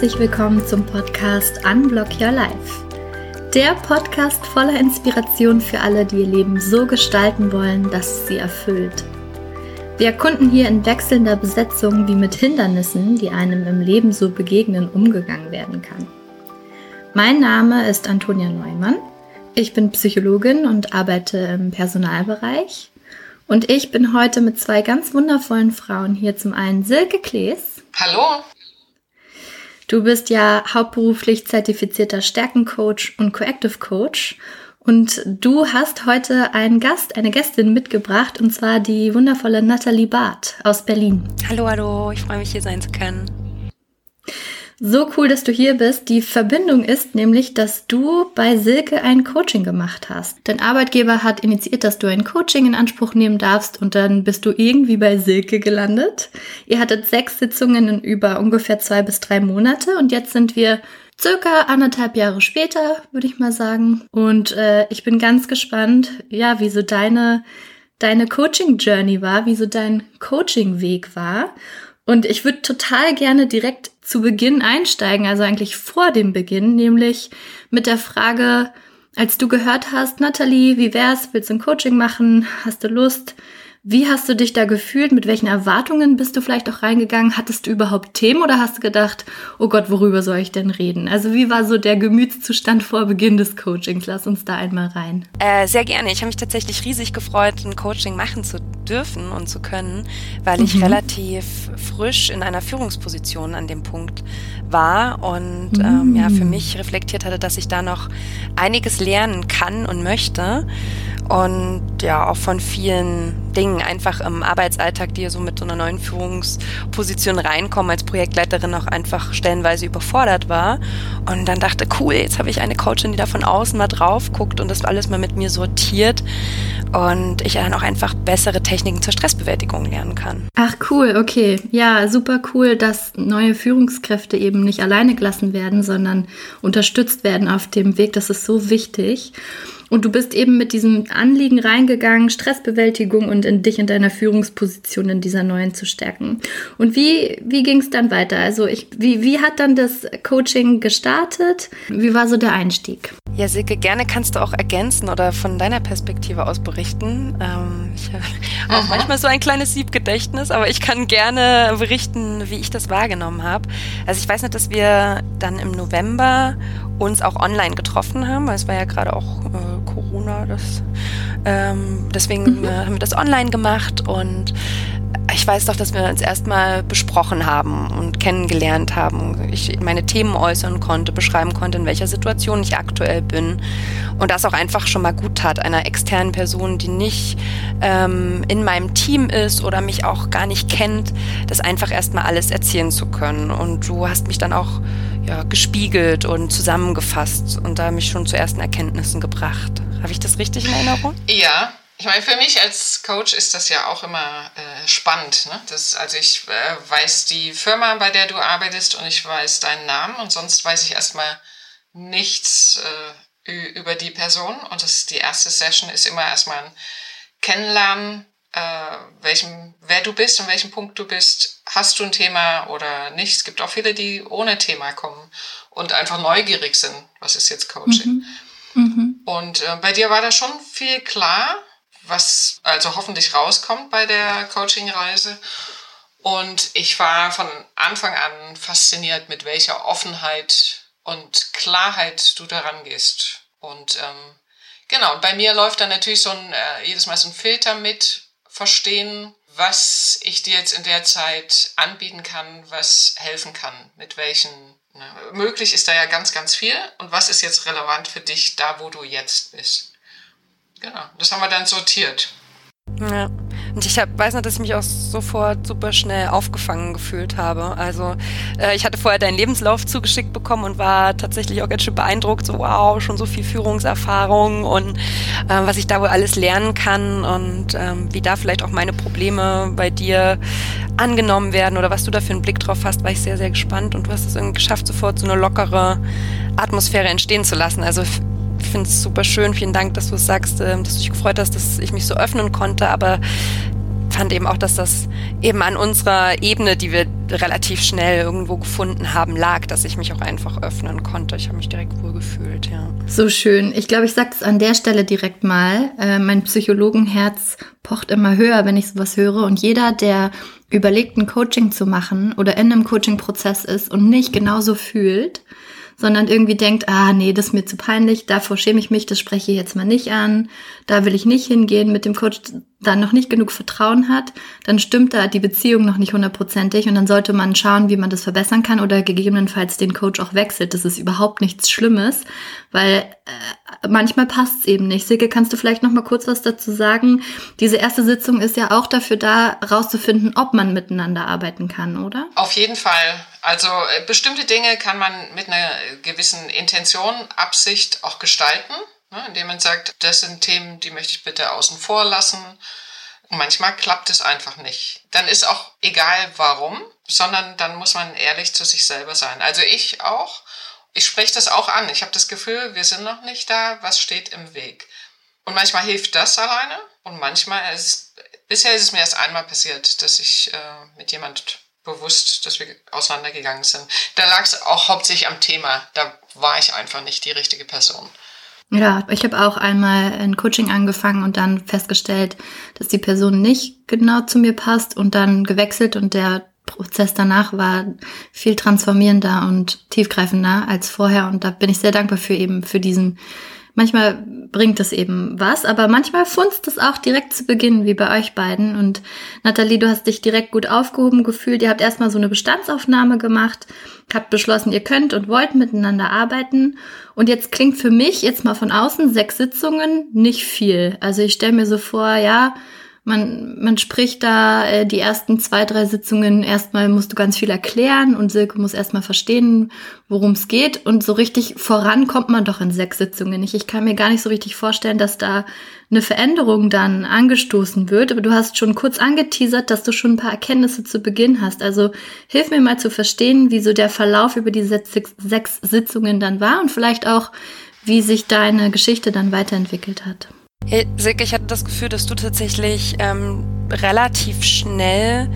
Herzlich willkommen zum Podcast Unblock Your Life. Der Podcast voller Inspiration für alle, die ihr Leben so gestalten wollen, dass es sie erfüllt. Wir erkunden hier in wechselnder Besetzung, wie mit Hindernissen, die einem im Leben so begegnen, umgegangen werden kann. Mein Name ist Antonia Neumann. Ich bin Psychologin und arbeite im Personalbereich. Und ich bin heute mit zwei ganz wundervollen Frauen hier. Zum einen Silke Klees. Hallo. Du bist ja hauptberuflich zertifizierter Stärkencoach und Coactive Coach. Und du hast heute einen Gast, eine Gästin mitgebracht, und zwar die wundervolle Nathalie Barth aus Berlin. Hallo, hallo, ich freue mich hier sein zu können. So cool, dass du hier bist. Die Verbindung ist nämlich, dass du bei Silke ein Coaching gemacht hast. Dein Arbeitgeber hat initiiert, dass du ein Coaching in Anspruch nehmen darfst und dann bist du irgendwie bei Silke gelandet. Ihr hattet sechs Sitzungen über ungefähr zwei bis drei Monate und jetzt sind wir circa anderthalb Jahre später, würde ich mal sagen. Und äh, ich bin ganz gespannt, ja, wie so deine, deine Coaching-Journey war, wie so dein Coaching-Weg war. Und ich würde total gerne direkt zu Beginn einsteigen, also eigentlich vor dem Beginn, nämlich mit der Frage, als du gehört hast, Nathalie, wie wär's? Willst du ein Coaching machen? Hast du Lust? Wie hast du dich da gefühlt? Mit welchen Erwartungen bist du vielleicht auch reingegangen? Hattest du überhaupt Themen oder hast du gedacht, oh Gott, worüber soll ich denn reden? Also wie war so der Gemütszustand vor Beginn des Coachings? Lass uns da einmal rein. Äh, sehr gerne. Ich habe mich tatsächlich riesig gefreut, ein Coaching machen zu dürfen und zu können, weil ich mhm. relativ frisch in einer Führungsposition an dem Punkt war und mhm. ähm, ja für mich reflektiert hatte, dass ich da noch einiges lernen kann und möchte und ja auch von vielen Dingen einfach im Arbeitsalltag, die so mit so einer neuen Führungsposition reinkommen, als Projektleiterin auch einfach stellenweise überfordert war. Und dann dachte, cool, jetzt habe ich eine Coachin, die da von außen mal drauf guckt und das alles mal mit mir sortiert und ich dann auch einfach bessere Techniken zur Stressbewältigung lernen kann. Ach cool, okay. Ja, super cool, dass neue Führungskräfte eben nicht alleine gelassen werden, sondern unterstützt werden auf dem Weg. Das ist so wichtig. Und du bist eben mit diesem Anliegen reingegangen, Stressbewältigung und in dich in deiner Führungsposition in dieser neuen zu stärken. Und wie, wie ging es dann weiter? Also ich, wie, wie hat dann das Coaching gestartet? Wie war so der Einstieg? Ja, Silke, gerne kannst du auch ergänzen oder von deiner Perspektive aus berichten. Ähm, ich habe auch manchmal so ein kleines Siebgedächtnis, aber ich kann gerne berichten, wie ich das wahrgenommen habe. Also ich weiß nicht, dass wir dann im November uns auch online getroffen haben, weil es war ja gerade auch äh, Corona, das, ähm, deswegen mhm. äh, haben wir das online gemacht und ich weiß doch, dass wir uns erstmal besprochen haben und kennengelernt haben. Ich meine Themen äußern konnte, beschreiben konnte, in welcher Situation ich aktuell bin. Und das auch einfach schon mal gut tat, einer externen Person, die nicht ähm, in meinem Team ist oder mich auch gar nicht kennt, das einfach erstmal alles erzählen zu können. Und du hast mich dann auch ja, gespiegelt und zusammengefasst und da mich schon zu ersten Erkenntnissen gebracht. Habe ich das richtig in Erinnerung? Ja, ich meine, für mich als Coach ist das ja auch immer äh, spannend. Ne? Das, also ich äh, weiß die Firma, bei der du arbeitest und ich weiß deinen Namen und sonst weiß ich erstmal nichts äh, über die Person. Und das, die erste Session ist immer erstmal ein Kennenlernen, äh, welchem, wer du bist und welchem Punkt du bist. Hast du ein Thema oder nicht? Es gibt auch viele, die ohne Thema kommen und einfach neugierig sind. Was ist jetzt Coaching? Mhm. Mhm. Und äh, bei dir war da schon viel klar was also hoffentlich rauskommt bei der Coaching-Reise. Und ich war von Anfang an fasziniert, mit welcher Offenheit und Klarheit du daran gehst. Und ähm, genau, bei mir läuft dann natürlich so ein, äh, jedes Mal so ein Filter mit, verstehen, was ich dir jetzt in der Zeit anbieten kann, was helfen kann, mit welchen. Ne, möglich ist da ja ganz, ganz viel. Und was ist jetzt relevant für dich da, wo du jetzt bist? Genau, das haben wir dann sortiert. Ja. Und ich hab, weiß noch, dass ich mich auch sofort super schnell aufgefangen gefühlt habe. Also äh, ich hatte vorher deinen Lebenslauf zugeschickt bekommen und war tatsächlich auch ganz schön beeindruckt. So wow, schon so viel Führungserfahrung und äh, was ich da wohl alles lernen kann und ähm, wie da vielleicht auch meine Probleme bei dir angenommen werden oder was du da für einen Blick drauf hast, war ich sehr, sehr gespannt. Und du hast es irgendwie geschafft, sofort so eine lockere Atmosphäre entstehen zu lassen. Also finde es super schön. Vielen Dank, dass du es sagst, ähm, dass du dich gefreut hast, dass ich mich so öffnen konnte. Aber fand eben auch, dass das eben an unserer Ebene, die wir relativ schnell irgendwo gefunden haben, lag, dass ich mich auch einfach öffnen konnte. Ich habe mich direkt wohl gefühlt, ja. So schön. Ich glaube, ich sage es an der Stelle direkt mal. Äh, mein Psychologenherz pocht immer höher, wenn ich sowas höre. Und jeder, der überlegt, ein Coaching zu machen oder in einem Coaching-Prozess ist und nicht genauso fühlt, sondern irgendwie denkt, ah nee, das ist mir zu peinlich, davor schäme ich mich, das spreche ich jetzt mal nicht an, da will ich nicht hingehen, mit dem Coach dann noch nicht genug Vertrauen hat, dann stimmt da die Beziehung noch nicht hundertprozentig und dann sollte man schauen, wie man das verbessern kann oder gegebenenfalls den Coach auch wechselt. Das ist überhaupt nichts Schlimmes, weil äh, manchmal passt es eben nicht. Silke, kannst du vielleicht noch mal kurz was dazu sagen? Diese erste Sitzung ist ja auch dafür da, rauszufinden, ob man miteinander arbeiten kann, oder? Auf jeden Fall. Also äh, bestimmte Dinge kann man mit einer gewissen Intention, Absicht auch gestalten, ne, indem man sagt, das sind Themen, die möchte ich bitte außen vor lassen. Und manchmal klappt es einfach nicht. Dann ist auch egal warum, sondern dann muss man ehrlich zu sich selber sein. Also ich auch. Ich spreche das auch an. Ich habe das Gefühl, wir sind noch nicht da. Was steht im Weg? Und manchmal hilft das alleine. Und manchmal ist es, bisher ist es mir erst einmal passiert, dass ich äh, mit jemand bewusst, dass wir auseinandergegangen sind. Da lag es auch hauptsächlich am Thema. Da war ich einfach nicht die richtige Person. Ja, ich habe auch einmal ein Coaching angefangen und dann festgestellt, dass die Person nicht genau zu mir passt und dann gewechselt und der Prozess danach war viel transformierender und tiefgreifender als vorher. Und da bin ich sehr dankbar für eben für diesen manchmal bringt es eben was, aber manchmal funzt es auch direkt zu Beginn, wie bei euch beiden. Und Nathalie, du hast dich direkt gut aufgehoben gefühlt. Ihr habt erstmal so eine Bestandsaufnahme gemacht, habt beschlossen, ihr könnt und wollt miteinander arbeiten. Und jetzt klingt für mich jetzt mal von außen sechs Sitzungen nicht viel. Also ich stelle mir so vor, ja, man, man spricht da äh, die ersten zwei, drei Sitzungen, erstmal musst du ganz viel erklären und Silke muss erstmal verstehen, worum es geht. Und so richtig voran kommt man doch in sechs Sitzungen nicht. Ich kann mir gar nicht so richtig vorstellen, dass da eine Veränderung dann angestoßen wird. Aber du hast schon kurz angeteasert, dass du schon ein paar Erkenntnisse zu Beginn hast. Also hilf mir mal zu verstehen, wie so der Verlauf über diese sechs, sechs Sitzungen dann war und vielleicht auch, wie sich deine Geschichte dann weiterentwickelt hat. Hey, Silke, ich hatte das Gefühl, dass du tatsächlich ähm, relativ schnell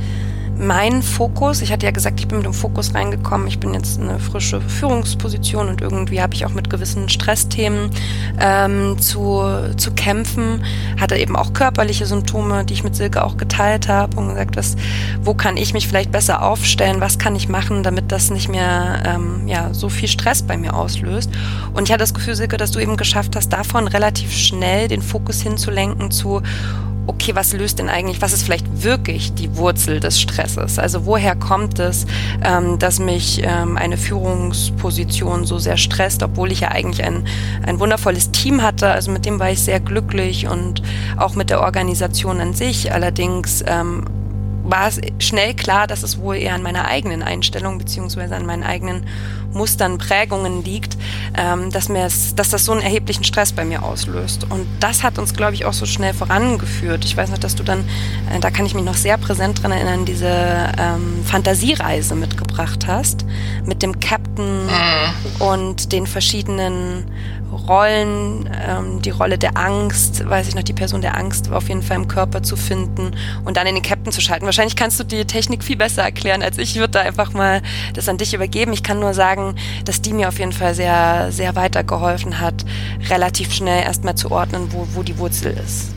mein Fokus, ich hatte ja gesagt, ich bin mit dem Fokus reingekommen, ich bin jetzt eine frische Führungsposition und irgendwie habe ich auch mit gewissen Stressthemen ähm, zu, zu kämpfen, hatte eben auch körperliche Symptome, die ich mit Silke auch geteilt habe und gesagt, was, wo kann ich mich vielleicht besser aufstellen, was kann ich machen, damit das nicht mehr ähm, ja, so viel Stress bei mir auslöst. Und ich hatte das Gefühl, Silke, dass du eben geschafft hast, davon relativ schnell den Fokus hinzulenken zu, okay, was löst denn eigentlich, was ist vielleicht wirklich die Wurzel des Stresses? Also woher kommt es, ähm, dass mich ähm, eine Führungsposition so sehr stresst, obwohl ich ja eigentlich ein, ein wundervolles Team hatte, also mit dem war ich sehr glücklich und auch mit der Organisation an sich. Allerdings ähm, war es schnell klar, dass es wohl eher an meiner eigenen Einstellung beziehungsweise an meinen eigenen Mustern, Prägungen liegt, ähm, dass, mir es, dass das so einen erheblichen Stress bei mir auslöst. Und das hat uns, glaube ich, auch so schnell vorangeführt. Ich weiß noch, dass du dann, äh, da kann ich mich noch sehr präsent dran erinnern, diese ähm, Fantasiereise mitgebracht hast mit dem Captain mhm. und den verschiedenen Rollen, ähm, die Rolle der Angst, weiß ich noch, die Person der Angst auf jeden Fall im Körper zu finden und dann in den Captain zu schalten. Wahrscheinlich kannst du die Technik viel besser erklären als ich. Ich würde da einfach mal das an dich übergeben. Ich kann nur sagen, dass die mir auf jeden Fall sehr, sehr weitergeholfen hat, relativ schnell erstmal zu ordnen, wo, wo die Wurzel ist.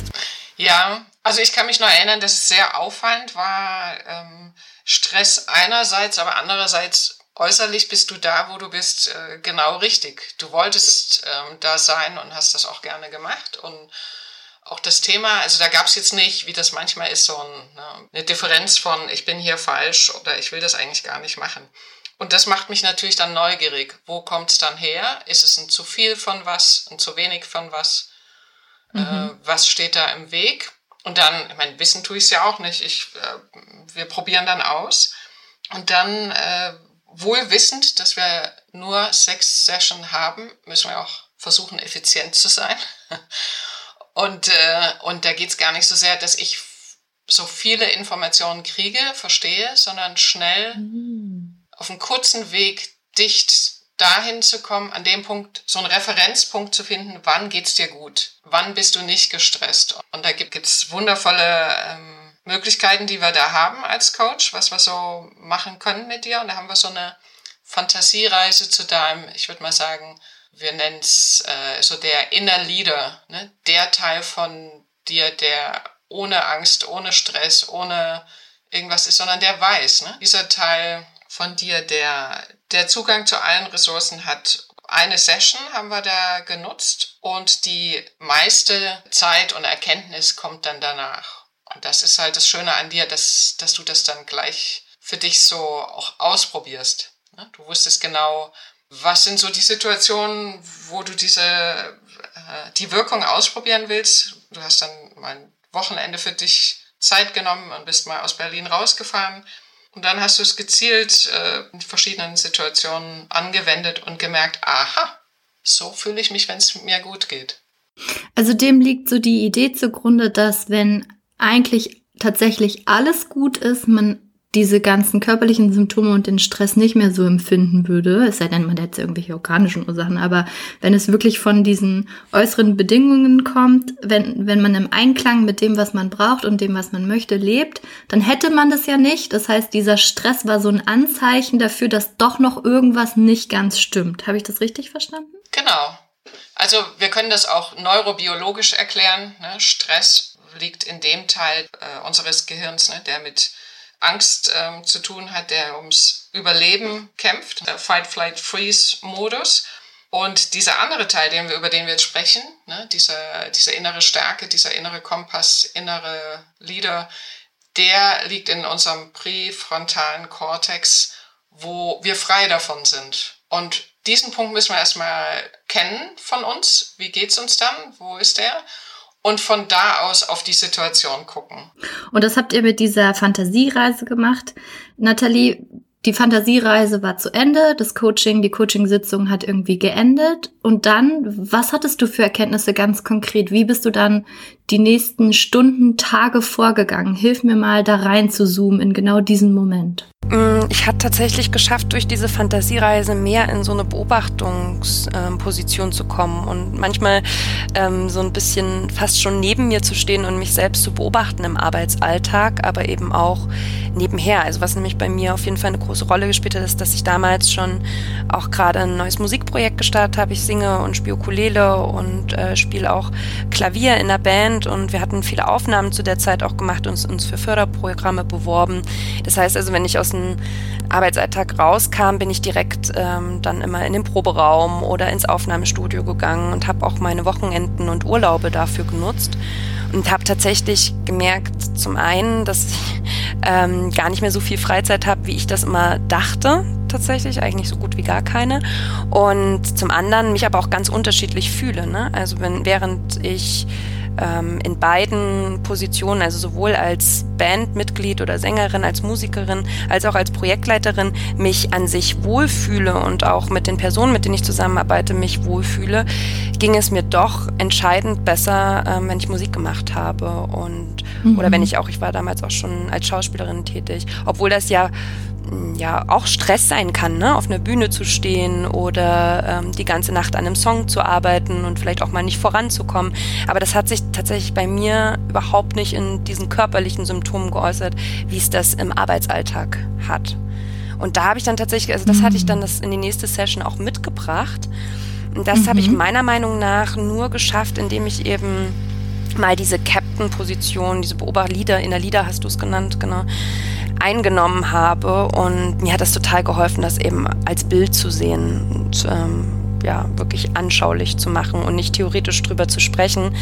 Ja, also ich kann mich noch erinnern, dass es sehr auffallend war, ähm, Stress einerseits, aber andererseits äußerlich bist du da, wo du bist, äh, genau richtig. Du wolltest ähm, da sein und hast das auch gerne gemacht. Und auch das Thema, also da gab es jetzt nicht, wie das manchmal ist, so ein, ne, eine Differenz von, ich bin hier falsch oder ich will das eigentlich gar nicht machen. Und das macht mich natürlich dann neugierig. Wo kommt es dann her? Ist es ein zu viel von was, ein zu wenig von was? Äh, mhm. Äh, was steht da im Weg? Und dann, ich meine, wissen tue ich es ja auch nicht. Ich, äh, wir probieren dann aus. Und dann äh, wohl wissend, dass wir nur sechs Sessions haben, müssen wir auch versuchen, effizient zu sein. Und, äh, und da geht es gar nicht so sehr, dass ich so viele Informationen kriege, verstehe, sondern schnell mhm. auf einen kurzen Weg dicht dahin zu kommen, an dem Punkt, so einen Referenzpunkt zu finden, wann geht's dir gut? Wann bist du nicht gestresst? Und da gibt es wundervolle ähm, Möglichkeiten, die wir da haben als Coach, was wir so machen können mit dir. Und da haben wir so eine Fantasiereise zu deinem, ich würde mal sagen, wir nennen es äh, so der Inner Leader, ne? der Teil von dir, der ohne Angst, ohne Stress, ohne irgendwas ist, sondern der weiß, ne? dieser Teil von dir, der, der Zugang zu allen Ressourcen hat. Eine Session haben wir da genutzt und die meiste Zeit und Erkenntnis kommt dann danach. Und das ist halt das Schöne an dir, dass, dass du das dann gleich für dich so auch ausprobierst. Ne? Du wusstest genau, was sind so die Situationen, wo du diese, äh, die Wirkung ausprobieren willst. Du hast dann mal ein Wochenende für dich Zeit genommen und bist mal aus Berlin rausgefahren. Und dann hast du es gezielt äh, in verschiedenen Situationen angewendet und gemerkt, aha, so fühle ich mich, wenn es mir gut geht. Also dem liegt so die Idee zugrunde, dass wenn eigentlich tatsächlich alles gut ist, man diese ganzen körperlichen Symptome und den Stress nicht mehr so empfinden würde, es sei denn, man hätte irgendwelche organischen Ursachen, aber wenn es wirklich von diesen äußeren Bedingungen kommt, wenn, wenn man im Einklang mit dem, was man braucht und dem, was man möchte, lebt, dann hätte man das ja nicht. Das heißt, dieser Stress war so ein Anzeichen dafür, dass doch noch irgendwas nicht ganz stimmt. Habe ich das richtig verstanden? Genau. Also wir können das auch neurobiologisch erklären. Ne? Stress liegt in dem Teil äh, unseres Gehirns, ne, der mit Angst ähm, zu tun hat, der ums Überleben kämpft, der Fight-Flight-Freeze-Modus. Und dieser andere Teil, den wir, über den wir jetzt sprechen, ne, dieser, diese innere Stärke, dieser innere Kompass, innere Leader, der liegt in unserem präfrontalen Kortex, wo wir frei davon sind. Und diesen Punkt müssen wir erstmal kennen von uns. Wie geht's uns dann? Wo ist der? Und von da aus auf die Situation gucken. Und das habt ihr mit dieser Fantasiereise gemacht. Nathalie, die Fantasiereise war zu Ende, das Coaching, die Coachingsitzung hat irgendwie geendet. Und dann, was hattest du für Erkenntnisse ganz konkret? Wie bist du dann die nächsten Stunden, Tage vorgegangen? Hilf mir mal da rein zu zoomen in genau diesen Moment. Mm, ich hatte tatsächlich geschafft, durch diese Fantasiereise mehr in so eine Beobachtungsposition zu kommen und manchmal ähm, so ein bisschen fast schon neben mir zu stehen und mich selbst zu beobachten im Arbeitsalltag, aber eben auch nebenher. Also was nämlich bei mir auf jeden Fall eine große Rolle gespielt hat, ist, dass ich damals schon auch gerade ein neues Musikprojekt gestartet habe. Ich singe und spiele Ukulele und äh, spiele auch Klavier in der Band und wir hatten viele Aufnahmen zu der Zeit auch gemacht und uns, uns für Förderprogramme beworben. Das heißt also, wenn ich aus dem Arbeitsalltag rauskam, bin ich direkt ähm, dann immer in den Proberaum oder ins Aufnahmestudio gegangen und habe auch meine Wochenenden und Urlaube dafür genutzt und habe tatsächlich gemerkt, zum einen, dass ich ähm, gar nicht mehr so viel Freizeit habe, wie ich das immer dachte, tatsächlich, eigentlich so gut wie gar keine. Und zum anderen mich aber auch ganz unterschiedlich fühle. Ne? Also wenn, während ich ähm, in beiden Positionen, also sowohl als Bandmitglied oder Sängerin, als Musikerin, als auch als Projektleiterin, mich an sich wohlfühle und auch mit den Personen, mit denen ich zusammenarbeite, mich wohlfühle, ging es mir doch entscheidend besser, ähm, wenn ich Musik gemacht habe und mhm. oder wenn ich auch, ich war damals auch schon als Schauspielerin tätig, obwohl das ja ja auch Stress sein kann, ne? auf einer Bühne zu stehen oder ähm, die ganze Nacht an einem Song zu arbeiten und vielleicht auch mal nicht voranzukommen. Aber das hat sich tatsächlich bei mir überhaupt nicht in diesen körperlichen Symptomen geäußert, wie es das im Arbeitsalltag hat. Und da habe ich dann tatsächlich, also das mhm. hatte ich dann das in die nächste Session auch mitgebracht. Und das mhm. habe ich mhm. meiner Meinung nach nur geschafft, indem ich eben mal diese Captain-Position, diese Beobachter-Leader, in der Leader hast du es genannt, genau, eingenommen habe. Und mir hat das total geholfen, das eben als Bild zu sehen und ähm, ja, wirklich anschaulich zu machen und nicht theoretisch drüber zu sprechen.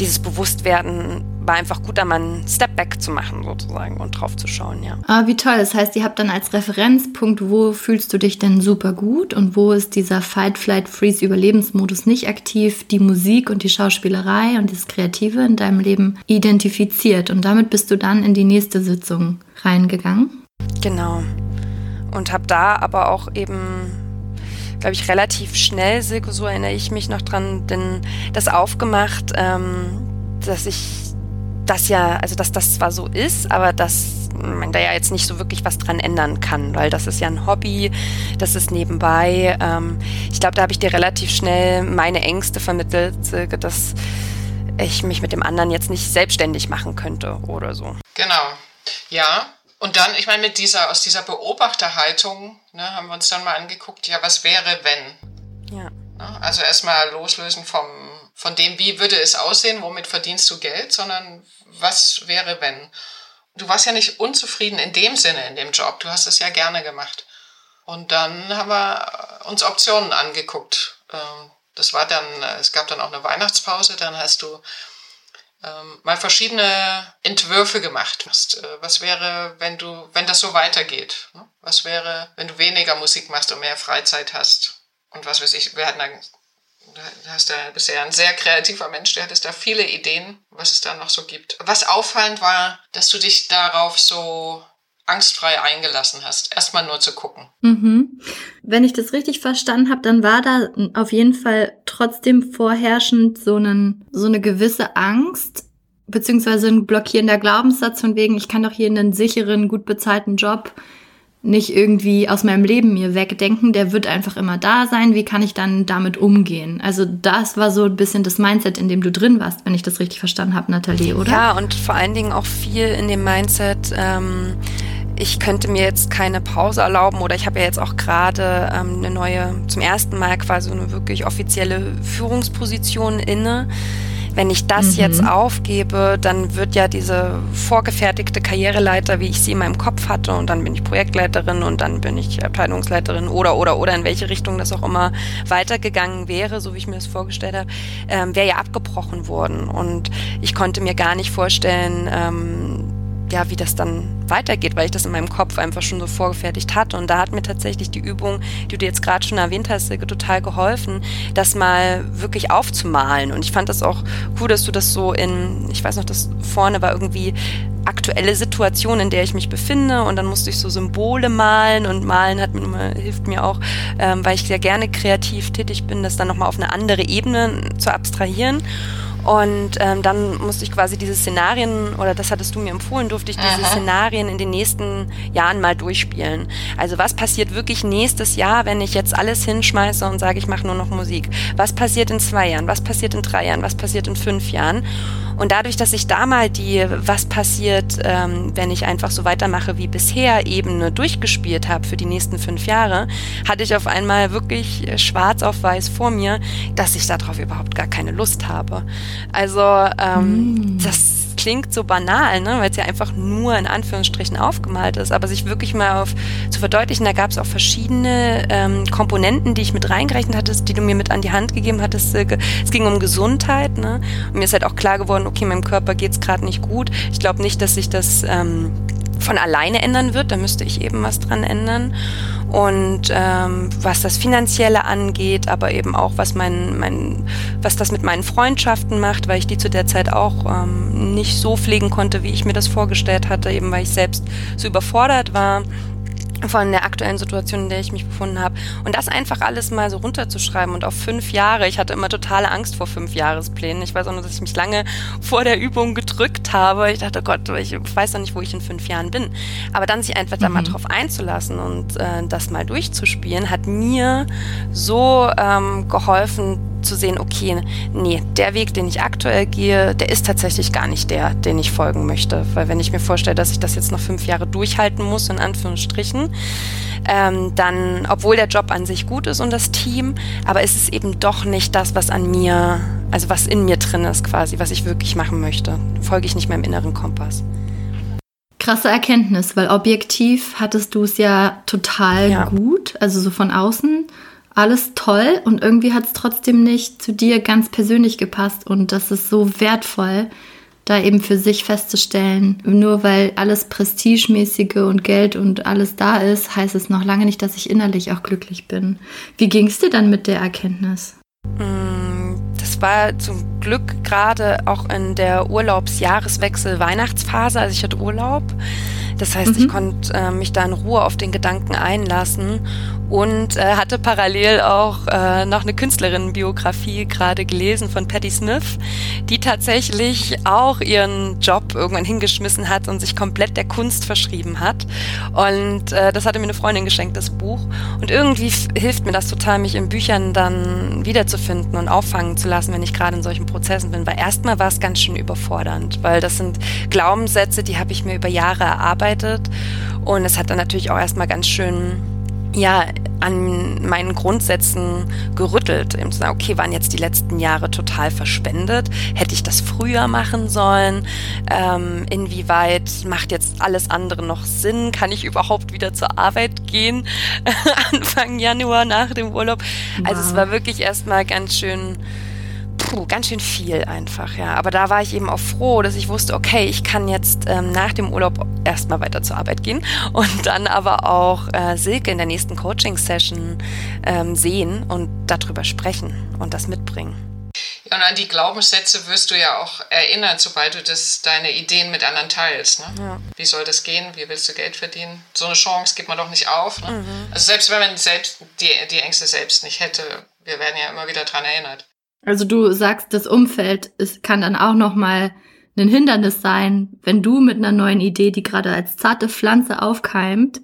Dieses Bewusstwerden war einfach gut, da mal einen Step Back zu machen sozusagen und drauf zu schauen, ja. Ah, wie toll. Das heißt, ihr habt dann als Referenzpunkt, wo fühlst du dich denn super gut und wo ist dieser Fight, Flight, Freeze Überlebensmodus nicht aktiv, die Musik und die Schauspielerei und das Kreative in deinem Leben identifiziert und damit bist du dann in die nächste Sitzung reingegangen? Genau. Und habe da aber auch eben glaube ich, relativ schnell, Silke, so erinnere ich mich noch dran, denn das aufgemacht, ähm, dass ich das ja, also dass das zwar so ist, aber dass man da ja jetzt nicht so wirklich was dran ändern kann, weil das ist ja ein Hobby, das ist nebenbei. Ähm, ich glaube, da habe ich dir relativ schnell meine Ängste vermittelt, dass ich mich mit dem anderen jetzt nicht selbstständig machen könnte oder so. Genau. Ja. Und dann, ich meine, mit dieser, aus dieser Beobachterhaltung ne, haben wir uns dann mal angeguckt, ja, was wäre, wenn? Ja. Ne, also erstmal loslösen vom, von dem, wie würde es aussehen, womit verdienst du Geld, sondern was wäre, wenn? Du warst ja nicht unzufrieden in dem Sinne in dem Job, du hast es ja gerne gemacht. Und dann haben wir uns Optionen angeguckt. Ähm, das war dann, es gab dann auch eine Weihnachtspause, dann hast du ähm, mal verschiedene Entwürfe gemacht. Äh, was wäre, wenn du, wenn das so weitergeht? Ne? Was wäre, wenn du weniger Musik machst und mehr Freizeit hast? Und was weiß ich, wir hatten da, du hast da bisher ein sehr kreativer Mensch, der hattest da viele Ideen, was es da noch so gibt. Was auffallend war, dass du dich darauf so angstfrei eingelassen hast, erstmal nur zu gucken. Mhm. Wenn ich das richtig verstanden habe, dann war da auf jeden Fall trotzdem vorherrschend so, einen, so eine gewisse Angst, beziehungsweise ein blockierender Glaubenssatz von wegen, ich kann doch hier einen sicheren, gut bezahlten Job nicht irgendwie aus meinem Leben mir wegdenken, der wird einfach immer da sein. Wie kann ich dann damit umgehen? Also das war so ein bisschen das Mindset, in dem du drin warst, wenn ich das richtig verstanden habe, Nathalie, oder? Ja, und vor allen Dingen auch viel in dem Mindset, ähm, ich könnte mir jetzt keine Pause erlauben oder ich habe ja jetzt auch gerade ähm, eine neue, zum ersten Mal quasi eine wirklich offizielle Führungsposition inne. Wenn ich das mhm. jetzt aufgebe, dann wird ja diese vorgefertigte Karriereleiter, wie ich sie in meinem Kopf hatte, und dann bin ich Projektleiterin und dann bin ich Abteilungsleiterin oder oder oder in welche Richtung das auch immer weitergegangen wäre, so wie ich mir das vorgestellt habe, ähm, wäre ja abgebrochen worden. Und ich konnte mir gar nicht vorstellen, ähm, ja, wie das dann weitergeht, weil ich das in meinem Kopf einfach schon so vorgefertigt hatte. Und da hat mir tatsächlich die Übung, die du jetzt gerade schon erwähnt hast, total geholfen, das mal wirklich aufzumalen. Und ich fand das auch cool, dass du das so in, ich weiß noch, das vorne war irgendwie aktuelle Situation, in der ich mich befinde und dann musste ich so Symbole malen und malen hat hilft mir auch, ähm, weil ich sehr gerne kreativ tätig bin, das dann nochmal auf eine andere Ebene zu abstrahieren. Und ähm, dann musste ich quasi diese Szenarien, oder das hattest du mir empfohlen, durfte ich diese Aha. Szenarien in den nächsten Jahren mal durchspielen. Also was passiert wirklich nächstes Jahr, wenn ich jetzt alles hinschmeiße und sage, ich mache nur noch Musik? Was passiert in zwei Jahren? Was passiert in drei Jahren? Was passiert in fünf Jahren? Und dadurch, dass ich da mal die, was passiert, ähm, wenn ich einfach so weitermache wie bisher, Ebene durchgespielt habe für die nächsten fünf Jahre, hatte ich auf einmal wirklich schwarz auf weiß vor mir, dass ich darauf überhaupt gar keine Lust habe. Also ähm, mm. das klingt so banal, ne? weil es ja einfach nur in Anführungsstrichen aufgemalt ist, aber sich wirklich mal auf zu verdeutlichen, da gab es auch verschiedene ähm, Komponenten, die ich mit reingerechnet hatte, die du mir mit an die Hand gegeben hattest. Es ging um Gesundheit, ne? Und mir ist halt auch klar geworden, okay, meinem Körper geht es gerade nicht gut. Ich glaube nicht, dass sich das ähm, von alleine ändern wird, da müsste ich eben was dran ändern. Und ähm, was das Finanzielle angeht, aber eben auch was mein, mein, was das mit meinen Freundschaften macht, weil ich die zu der Zeit auch ähm, nicht so pflegen konnte, wie ich mir das vorgestellt hatte, eben weil ich selbst so überfordert war von der aktuellen Situation, in der ich mich befunden habe. Und das einfach alles mal so runterzuschreiben und auf fünf Jahre. Ich hatte immer totale Angst vor fünf Jahresplänen. Ich weiß auch nur, dass ich mich lange vor der Übung gedrückt habe. Ich dachte, oh Gott, ich weiß doch nicht, wo ich in fünf Jahren bin. Aber dann sich einfach mhm. da mal mhm. drauf einzulassen und äh, das mal durchzuspielen, hat mir so ähm, geholfen, zu sehen, okay, nee, der Weg, den ich aktuell gehe, der ist tatsächlich gar nicht der, den ich folgen möchte. Weil wenn ich mir vorstelle, dass ich das jetzt noch fünf Jahre durchhalten muss, in Anführungsstrichen, ähm, dann, obwohl der Job an sich gut ist und das Team, aber ist es eben doch nicht das, was an mir, also was in mir drin ist quasi, was ich wirklich machen möchte. Folge ich nicht meinem inneren Kompass. Krasse Erkenntnis, weil objektiv hattest du es ja total ja. gut, also so von außen alles toll und irgendwie hat es trotzdem nicht zu dir ganz persönlich gepasst und das ist so wertvoll, da eben für sich festzustellen, nur weil alles Prestigemäßige und Geld und alles da ist, heißt es noch lange nicht, dass ich innerlich auch glücklich bin. Wie ging es dir dann mit der Erkenntnis? Mm, das war zum Glück gerade auch in der Urlaubsjahreswechsel Weihnachtsphase, also ich hatte Urlaub Das heißt, mhm. ich konnte äh, mich da in Ruhe auf den Gedanken einlassen und äh, hatte parallel auch äh, noch eine Künstlerinnenbiografie gerade gelesen von Patti Smith, die tatsächlich auch ihren Job irgendwann hingeschmissen hat und sich komplett der Kunst verschrieben hat. Und äh, das hatte mir eine Freundin geschenkt, das Buch. Und irgendwie hilft mir das total, mich in Büchern dann wiederzufinden und auffangen zu lassen, wenn ich gerade in solchen Prozessen bin. Weil erstmal war es ganz schön überfordernd, weil das sind Glaubenssätze, die habe ich mir über Jahre erarbeitet. Und es hat dann natürlich auch erstmal ganz schön ja, an meinen Grundsätzen gerüttelt. Im Sinne, okay, waren jetzt die letzten Jahre total verschwendet? Hätte ich das früher machen sollen? Ähm, inwieweit macht jetzt alles andere noch Sinn? Kann ich überhaupt wieder zur Arbeit gehen? Anfang Januar nach dem Urlaub. Wow. Also es war wirklich erstmal ganz schön puh, ganz schön viel einfach, ja. Aber da war ich eben auch froh, dass ich wusste, okay, ich kann jetzt ähm, nach dem Urlaub erstmal weiter zur Arbeit gehen und dann aber auch äh, Silke in der nächsten Coaching-Session ähm, sehen und darüber sprechen und das mitbringen. Ja, und an die Glaubenssätze wirst du ja auch erinnert, sobald du das, deine Ideen mit anderen teilst. Ne? Ja. Wie soll das gehen? Wie willst du Geld verdienen? So eine Chance gibt man doch nicht auf. Ne? Mhm. Also selbst wenn man selbst die, die Ängste selbst nicht hätte, wir werden ja immer wieder daran erinnert. Also du sagst, das Umfeld ist, kann dann auch noch mal ein Hindernis sein, wenn du mit einer neuen Idee, die gerade als zarte Pflanze aufkeimt,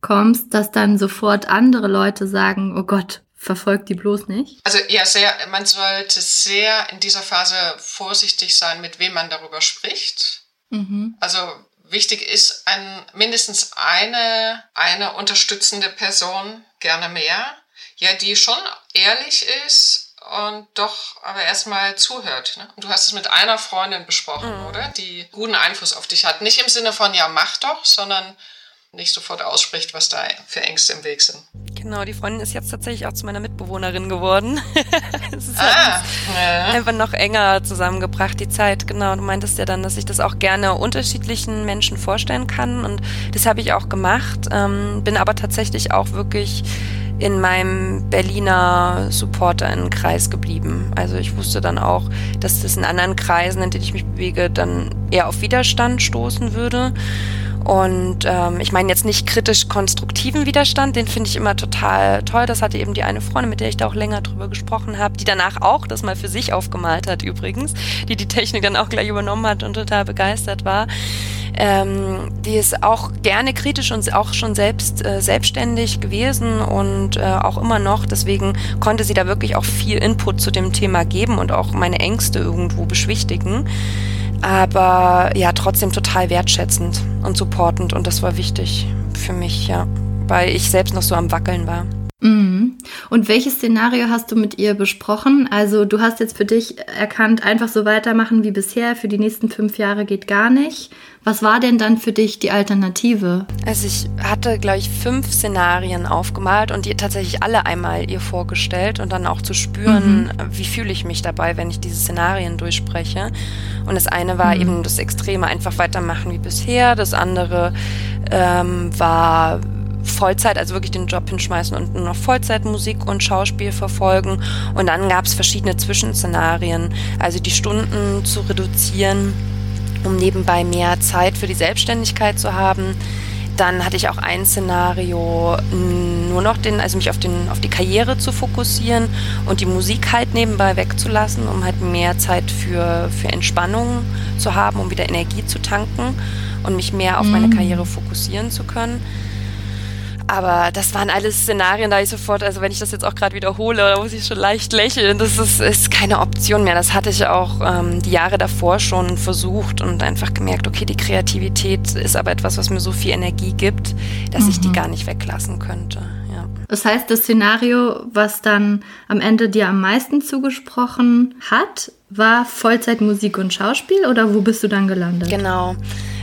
kommst, dass dann sofort andere Leute sagen, oh Gott, verfolgt die bloß nicht? Also ja, sehr, man sollte sehr in dieser Phase vorsichtig sein, mit wem man darüber spricht. Mhm. Also wichtig ist ein, mindestens eine, eine unterstützende Person, gerne mehr, ja, die schon ehrlich ist und doch aber erstmal zuhört. Ne? Und du hast es mit einer Freundin besprochen, mhm. oder? Die guten Einfluss auf dich hat. Nicht im Sinne von, ja, mach doch, sondern nicht sofort ausspricht, was da für Ängste im Weg sind. Genau, die Freundin ist jetzt tatsächlich auch zu meiner Mitbewohnerin geworden. es ist ah, ja. einfach noch enger zusammengebracht, die Zeit. Genau, du meintest ja dann, dass ich das auch gerne unterschiedlichen Menschen vorstellen kann. Und das habe ich auch gemacht. Ähm, bin aber tatsächlich auch wirklich in meinem Berliner Supporterinnenkreis geblieben. Also ich wusste dann auch, dass das in anderen Kreisen, in denen ich mich bewege, dann eher auf Widerstand stoßen würde. Und ähm, ich meine jetzt nicht kritisch-konstruktiven Widerstand, den finde ich immer total toll. Das hatte eben die eine Freundin, mit der ich da auch länger drüber gesprochen habe, die danach auch das mal für sich aufgemalt hat übrigens, die die Technik dann auch gleich übernommen hat und total begeistert war ähm, die ist auch gerne kritisch und auch schon selbst äh, selbstständig gewesen und äh, auch immer noch. Deswegen konnte sie da wirklich auch viel Input zu dem Thema geben und auch meine Ängste irgendwo beschwichtigen. Aber ja, trotzdem total wertschätzend und supportend und das war wichtig für mich, ja, weil ich selbst noch so am Wackeln war. Mhm. Und welches Szenario hast du mit ihr besprochen? Also du hast jetzt für dich erkannt, einfach so weitermachen wie bisher, für die nächsten fünf Jahre geht gar nicht. Was war denn dann für dich die Alternative? Also ich hatte, glaube ich, fünf Szenarien aufgemalt und die tatsächlich alle einmal ihr vorgestellt und dann auch zu spüren, mhm. wie fühle ich mich dabei, wenn ich diese Szenarien durchspreche. Und das eine war mhm. eben das Extreme, einfach weitermachen wie bisher. Das andere ähm, war Vollzeit, also wirklich den Job hinschmeißen und nur noch Vollzeit Musik und Schauspiel verfolgen. Und dann gab es verschiedene Zwischenszenarien, also die Stunden zu reduzieren, um nebenbei mehr Zeit für die Selbstständigkeit zu haben. Dann hatte ich auch ein Szenario, nur noch den, also mich auf, den, auf die Karriere zu fokussieren und die Musik halt nebenbei wegzulassen, um halt mehr Zeit für, für Entspannung zu haben, um wieder Energie zu tanken und mich mehr auf meine mhm. Karriere fokussieren zu können. Aber das waren alles Szenarien, da ich sofort, also wenn ich das jetzt auch gerade wiederhole, da muss ich schon leicht lächeln. Das ist, ist keine Option mehr. Das hatte ich auch ähm, die Jahre davor schon versucht und einfach gemerkt, okay, die Kreativität ist aber etwas, was mir so viel Energie gibt, dass mhm. ich die mhm. gar nicht weglassen könnte. Ja. Das heißt, das Szenario, was dann am Ende dir am meisten zugesprochen hat, war Vollzeit Musik und Schauspiel oder wo bist du dann gelandet? Genau.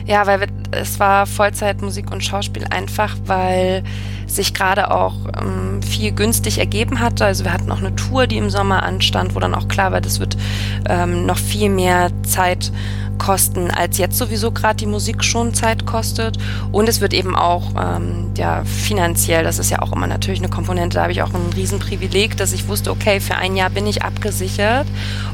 Ja, weil es war Vollzeit Musik und Schauspiel einfach, weil sich gerade auch ähm, viel günstig ergeben hatte. Also wir hatten auch eine Tour, die im Sommer anstand, wo dann auch klar war, das wird ähm, noch viel mehr Zeit kosten, als jetzt sowieso gerade die Musik schon Zeit kostet. Und es wird eben auch ähm, ja, finanziell, das ist ja auch immer natürlich eine Komponente, da habe ich auch ein Riesenprivileg, dass ich wusste, okay, für ein Jahr bin ich abgesichert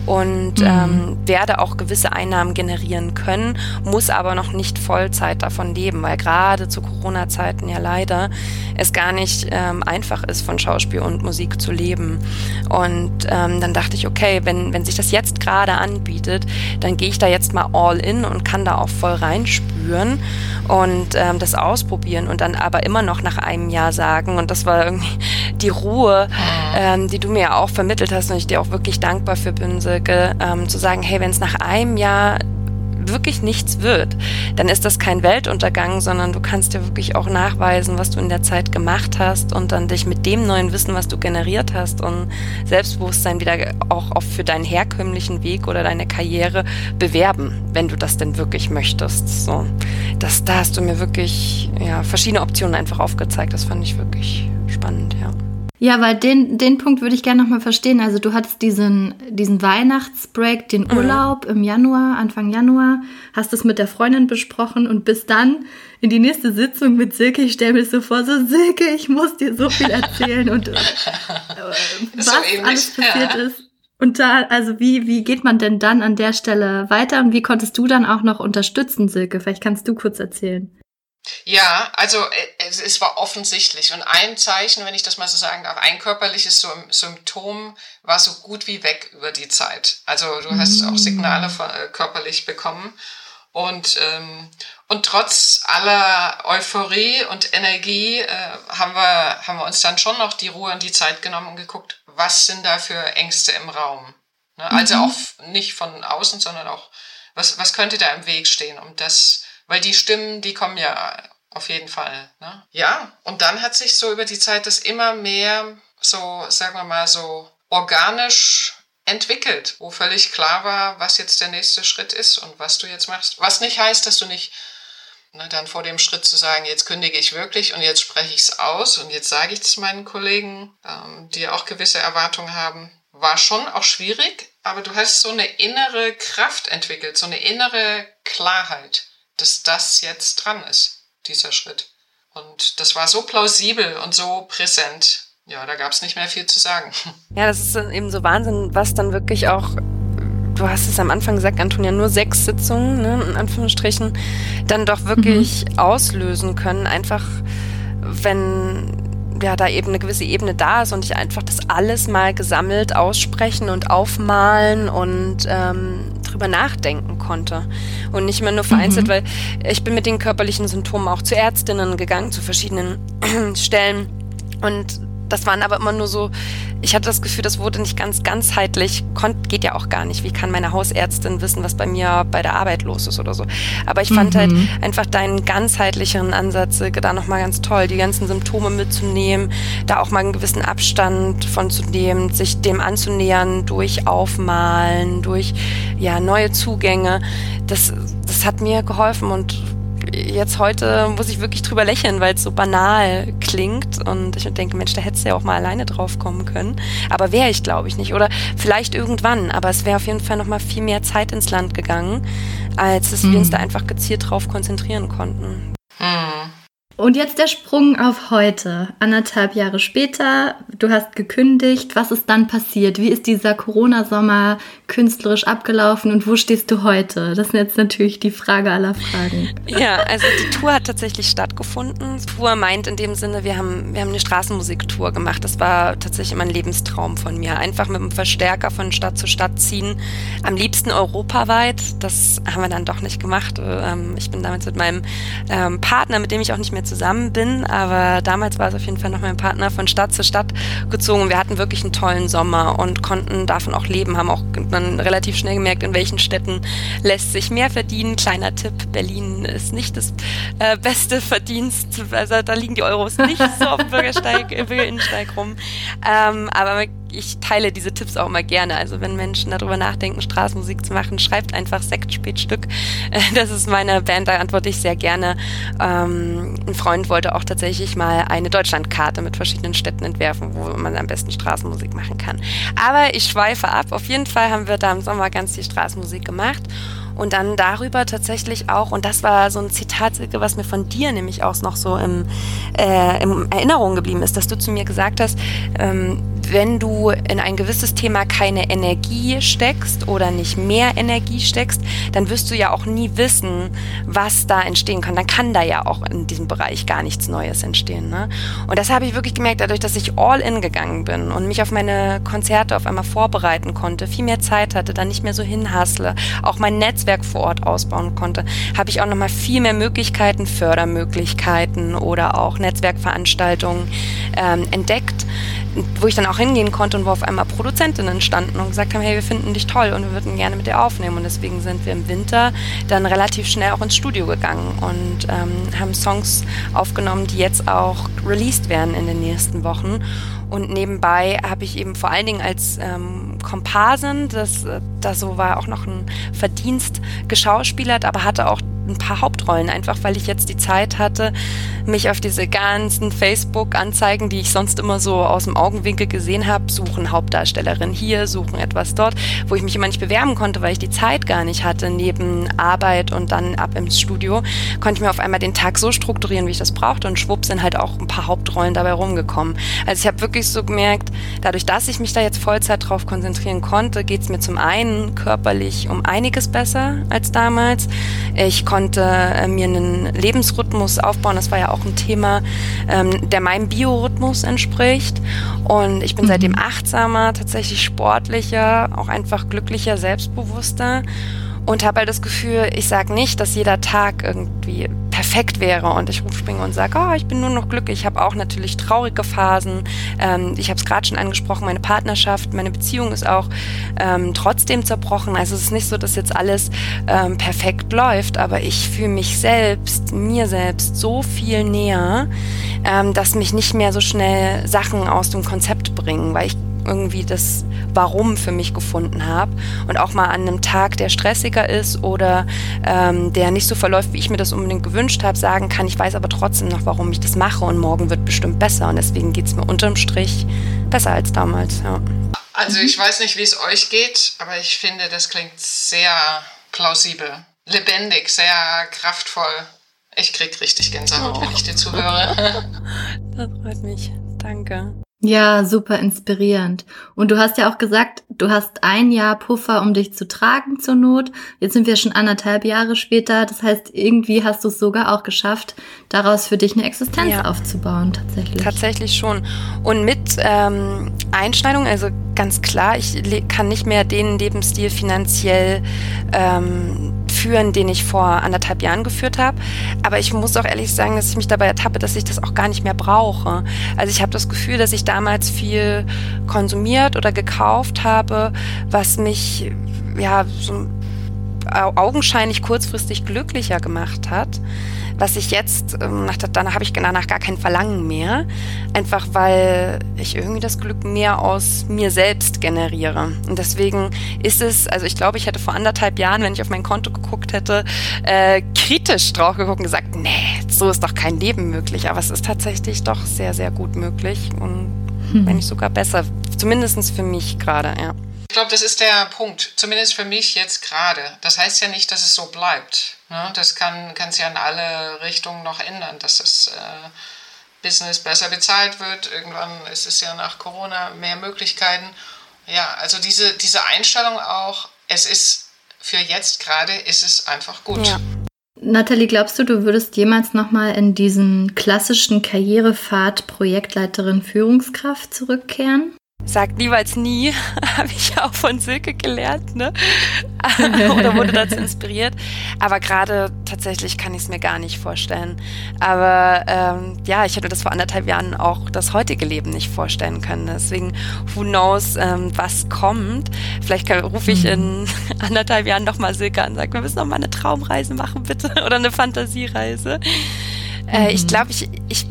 und mhm. ähm, werde auch gewisse Einnahmen generieren können, muss aber noch nicht Vollzeit davon leben, weil gerade zu Corona-Zeiten ja leider es gar nicht ähm, einfach ist, von Schauspiel und Musik zu leben. Und ähm, dann dachte ich, okay, wenn, wenn sich das jetzt gerade anbietet, dann gehe ich da jetzt mal all in und kann da auch voll reinspüren und ähm, das ausprobieren und dann aber immer noch nach einem Jahr sagen, und das war irgendwie die Ruhe, mhm. ähm, die du mir ja auch vermittelt hast und ich dir auch wirklich dankbar für bin, Silke, ähm, zu sagen, hey, wenn es nach einem Jahr wirklich nichts wird, dann ist das kein Weltuntergang, sondern du kannst dir wirklich auch nachweisen, was du in der Zeit gemacht hast und dann dich mit dem neuen Wissen, was du generiert hast und Selbstbewusstsein wieder auch für deinen herkömmlichen Weg oder deine Karriere bewerben, wenn du das denn wirklich möchtest. So, das, da hast du mir wirklich ja, verschiedene Optionen einfach aufgezeigt. Das fand ich wirklich spannend, ja. Ja, weil den, den Punkt würde ich gerne nochmal verstehen. Also du hattest diesen, diesen Weihnachtsbreak, den mhm. Urlaub im Januar, Anfang Januar, hast es mit der Freundin besprochen und bis dann in die nächste Sitzung mit Silke, ich stelle mir so vor, so Silke, ich muss dir so viel erzählen und äh, was so alles passiert ja. ist. Und da, also wie, wie geht man denn dann an der Stelle weiter und wie konntest du dann auch noch unterstützen, Silke? Vielleicht kannst du kurz erzählen. Ja, also äh, es, es, war offensichtlich. Und ein Zeichen, wenn ich das mal so sagen darf, ein körperliches Symptom war so gut wie weg über die Zeit. Also du hast auch Signale von, äh, körperlich bekommen. Und, ähm, und trotz aller Euphorie und Energie äh, haben, wir, haben wir uns dann schon noch die Ruhe und die Zeit genommen und geguckt, was sind da für Ängste im Raum. Ne? Also mhm. auch nicht von außen, sondern auch, was, was könnte da im Weg stehen, um das weil die Stimmen, die kommen ja auf jeden Fall. Ne? Ja, und dann hat sich so über die Zeit das immer mehr so, sagen wir mal, so organisch entwickelt, wo völlig klar war, was jetzt der nächste Schritt ist und was du jetzt machst. Was nicht heißt, dass du nicht ne, dann vor dem Schritt zu sagen, jetzt kündige ich wirklich und jetzt spreche ich es aus und jetzt sage ich es meinen Kollegen, ähm, die auch gewisse Erwartungen haben, war schon auch schwierig, aber du hast so eine innere Kraft entwickelt, so eine innere Klarheit dass das jetzt dran ist, dieser Schritt. Und das war so plausibel und so präsent. Ja, da gab es nicht mehr viel zu sagen. Ja, das ist eben so Wahnsinn, was dann wirklich auch du hast es am Anfang gesagt, Antonia, nur sechs Sitzungen, ne, in Anführungsstrichen, dann doch wirklich mhm. auslösen können. Einfach, wenn ja, da eben eine gewisse Ebene da ist und ich einfach das alles mal gesammelt aussprechen und aufmalen und ähm, drüber nachdenken konnte. Und nicht mehr nur vereinzelt, mhm. weil ich bin mit den körperlichen Symptomen auch zu Ärztinnen gegangen, zu verschiedenen Stellen. Und das waren aber immer nur so, ich hatte das Gefühl, das wurde nicht ganz ganzheitlich, Konnt, geht ja auch gar nicht. Wie kann meine Hausärztin wissen, was bei mir bei der Arbeit los ist oder so? Aber ich fand halt mhm. halt einfach deinen ganzheitlicheren Ansatz da nochmal ganz toll, die ganzen Symptome mitzunehmen, da auch mal einen gewissen Abstand von zu nehmen, sich dem anzunähern durch Aufmalen, durch ja, neue Zugänge. Das, das hat mir geholfen und jetzt heute muss ich wirklich drüber lächeln, weil es so banal klingt und ich denke, Mensch, da hättest du ja auch mal alleine drauf kommen können. Aber wäre ich, glaube ich, nicht. Oder vielleicht irgendwann, aber es wäre auf jeden Fall noch mal viel mehr Zeit ins Land gegangen, als dass mhm. wir uns da einfach gezielt drauf konzentrieren konnten. Mhm. Und jetzt der Sprung auf heute. Anderthalb Jahre später, du hast gekündigt. Was ist dann passiert? Wie ist dieser Corona-Sommer künstlerisch abgelaufen und wo stehst du heute? Das ist jetzt natürlich die Frage aller Fragen. Ja, also die Tour hat tatsächlich stattgefunden. Tour meint in dem Sinne, wir haben, wir haben eine Straßenmusiktour gemacht. Das war tatsächlich immer ein Lebenstraum von mir. Einfach mit einem Verstärker von Stadt zu Stadt ziehen. Am liebsten europaweit. Das haben wir dann doch nicht gemacht. Ähm, ich bin damals mit meinem ähm, Partner, mit dem ich auch nicht mehr zusammen bin, aber damals war es auf jeden Fall noch mein Partner von Stadt zu Stadt gezogen. Wir hatten wirklich einen tollen Sommer und konnten davon auch leben, haben auch dann relativ schnell gemerkt, in welchen Städten lässt sich mehr verdienen. Kleiner Tipp, Berlin ist nicht das äh, beste Verdienst, also da liegen die Euros nicht so auf dem Bürgersteig, Bürgerinnensteig rum. Ähm, aber ich teile diese Tipps auch immer gerne. Also wenn Menschen darüber nachdenken, Straßenmusik zu machen, schreibt einfach Sektspätstück. Das ist meine Band, da antworte ich sehr gerne. Ähm, ein Freund wollte auch tatsächlich mal eine Deutschlandkarte mit verschiedenen Städten entwerfen, wo man am besten Straßenmusik machen kann. Aber ich schweife ab. Auf jeden Fall haben wir da im Sommer ganz viel Straßenmusik gemacht. Und dann darüber tatsächlich auch, und das war so ein Zitat, was mir von dir nämlich auch noch so im, äh, in Erinnerung geblieben ist, dass du zu mir gesagt hast, ähm, wenn du in ein gewisses Thema keine Energie steckst oder nicht mehr Energie steckst, dann wirst du ja auch nie wissen, was da entstehen kann. Dann kann da ja auch in diesem Bereich gar nichts Neues entstehen. Ne? Und das habe ich wirklich gemerkt, dadurch, dass ich all in gegangen bin und mich auf meine Konzerte auf einmal vorbereiten konnte, viel mehr Zeit hatte, dann nicht mehr so hinhassle, auch mein Netzwerk vor Ort ausbauen konnte, habe ich auch nochmal viel mehr Möglichkeiten, Fördermöglichkeiten oder auch Netzwerkveranstaltungen ähm, entdeckt, wo ich dann auch hingehen konnte und wo auf einmal Produzentinnen standen und gesagt haben, hey, wir finden dich toll und wir würden gerne mit dir aufnehmen. Und deswegen sind wir im Winter dann relativ schnell auch ins Studio gegangen und ähm, haben Songs aufgenommen, die jetzt auch released werden in den nächsten Wochen. Und nebenbei habe ich eben vor allen Dingen als ähm, Komparsin, das, äh, das so war auch noch ein Verdienst geschauspielert, aber hatte auch ein paar Hauptrollen, einfach weil ich jetzt die Zeit hatte, mich auf diese ganzen Facebook-Anzeigen, die ich sonst immer so aus dem Augenwinkel gesehen habe, suchen Hauptdarstellerin hier, suchen etwas dort, wo ich mich immer nicht bewerben konnte, weil ich die Zeit gar nicht hatte, neben Arbeit und dann ab ins Studio, konnte ich mir auf einmal den Tag so strukturieren, wie ich das brauchte und schwupp sind halt auch ein paar Hauptrollen dabei rumgekommen. Also ich habe wirklich so gemerkt, dadurch, dass ich mich da jetzt Vollzeit drauf konzentrieren konnte, geht es mir zum einen körperlich um einiges besser als damals. Ich konnte äh, mir einen Lebensrhythmus aufbauen. Das war ja auch ein Thema, ähm, der meinem Biorhythmus entspricht. Und ich bin mhm. seitdem achtsamer, tatsächlich sportlicher, auch einfach glücklicher, selbstbewusster und habe halt das Gefühl, ich sage nicht, dass jeder Tag irgendwie perfekt wäre und ich rumspringe und sage, oh, ich bin nur noch glücklich. Ich habe auch natürlich traurige Phasen. Ähm, ich habe es gerade schon angesprochen, meine Partnerschaft, meine Beziehung ist auch ähm, trotzdem zerbrochen. Also es ist nicht so, dass jetzt alles ähm, perfekt läuft, aber ich fühle mich selbst, mir selbst so viel näher, ähm, dass mich nicht mehr so schnell Sachen aus dem Konzept bringen, weil ich irgendwie das Warum für mich gefunden habe und auch mal an einem Tag, der stressiger ist oder ähm, der nicht so verläuft, wie ich mir das unbedingt gewünscht habe, sagen kann, ich weiß aber trotzdem noch, warum ich das mache und morgen wird bestimmt besser und deswegen geht es mir unterm Strich besser als damals. Ja. Also ich weiß nicht, wie es euch geht, aber ich finde, das klingt sehr plausibel, lebendig, sehr kraftvoll. Ich krieg richtig Gänsehaut, oh. wenn ich dir zuhöre. Das freut mich. Danke. Ja, super inspirierend. Und du hast ja auch gesagt, du hast ein Jahr Puffer, um dich zu tragen zur Not. Jetzt sind wir schon anderthalb Jahre später. Das heißt, irgendwie hast du es sogar auch geschafft, daraus für dich eine Existenz ja. aufzubauen, tatsächlich. Tatsächlich schon. Und mit ähm, Einschneidung, also ganz klar, ich kann nicht mehr den Lebensstil finanziell ähm, führen, den ich vor anderthalb Jahren geführt habe. Aber ich muss auch ehrlich sagen, dass ich mich dabei ertappe, dass ich das auch gar nicht mehr brauche. Also ich habe das Gefühl, dass ich damals viel konsumiert oder gekauft habe, was mich ja so augenscheinlich kurzfristig glücklicher gemacht hat was ich jetzt, ähm, nach, danach habe ich danach gar kein Verlangen mehr, einfach weil ich irgendwie das Glück mehr aus mir selbst generiere. Und deswegen ist es, also ich glaube, ich hätte vor anderthalb Jahren, wenn ich auf mein Konto geguckt hätte, äh, kritisch drauf geguckt und gesagt, nee, so ist doch kein Leben möglich. Aber es ist tatsächlich doch sehr, sehr gut möglich und hm. wenn nicht sogar besser, zumindest für mich gerade, ja. Ich glaube, das ist der Punkt, zumindest für mich jetzt gerade. Das heißt ja nicht, dass es so bleibt. Ne? Das kann, sich ja in alle Richtungen noch ändern, dass das äh, Business besser bezahlt wird. Irgendwann ist es ja nach Corona mehr Möglichkeiten. Ja, also diese, diese Einstellung auch, es ist für jetzt gerade, ist es einfach gut. Ja. Nathalie, glaubst du, du würdest jemals nochmal in diesen klassischen Karrierepfad Projektleiterin Führungskraft zurückkehren? Sagt niemals nie, habe ich auch von Silke gelernt, ne? Oder wurde dazu inspiriert. Aber gerade tatsächlich kann ich es mir gar nicht vorstellen. Aber ähm, ja, ich hätte das vor anderthalb Jahren auch das heutige Leben nicht vorstellen können. Deswegen, who knows, ähm, was kommt. Vielleicht rufe ich in anderthalb Jahren nochmal Silke an und sage, wir müssen noch mal eine Traumreise machen, bitte. Oder eine Fantasiereise. Äh, ich mhm. glaube, ich, ich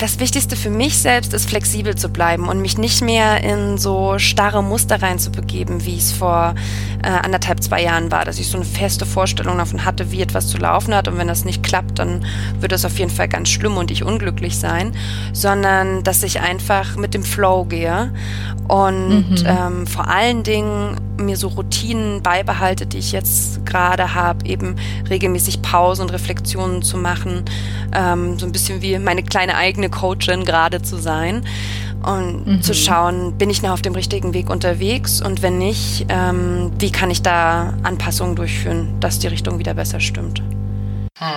das Wichtigste für mich selbst ist, flexibel zu bleiben und mich nicht mehr in so starre Muster reinzubegeben, wie es vor äh, anderthalb, zwei Jahren war, dass ich so eine feste Vorstellung davon hatte, wie etwas zu laufen hat und wenn das nicht klappt, dann wird es auf jeden Fall ganz schlimm und ich unglücklich sein, sondern dass ich einfach mit dem Flow gehe und mhm. ähm, vor allen Dingen mir so Routinen beibehalte, die ich jetzt gerade habe, eben regelmäßig Pausen und Reflexionen zu machen, ähm, so ein bisschen wie meine kleine eigene Coachin gerade zu sein und mhm. zu schauen, bin ich noch auf dem richtigen Weg unterwegs und wenn nicht, ähm, wie kann ich da Anpassungen durchführen, dass die Richtung wieder besser stimmt.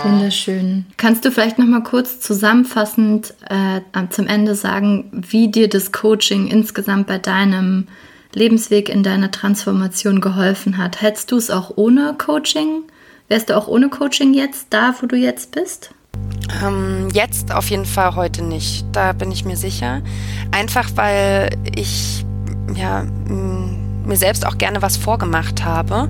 Wunderschön. Kannst du vielleicht noch mal kurz zusammenfassend äh, zum Ende sagen, wie dir das Coaching insgesamt bei deinem Lebensweg in deiner Transformation geholfen hat? Hättest du es auch ohne Coaching? Wärst du auch ohne Coaching jetzt da, wo du jetzt bist? Ähm, jetzt auf jeden Fall heute nicht. Da bin ich mir sicher. Einfach weil ich ja, mir selbst auch gerne was vorgemacht habe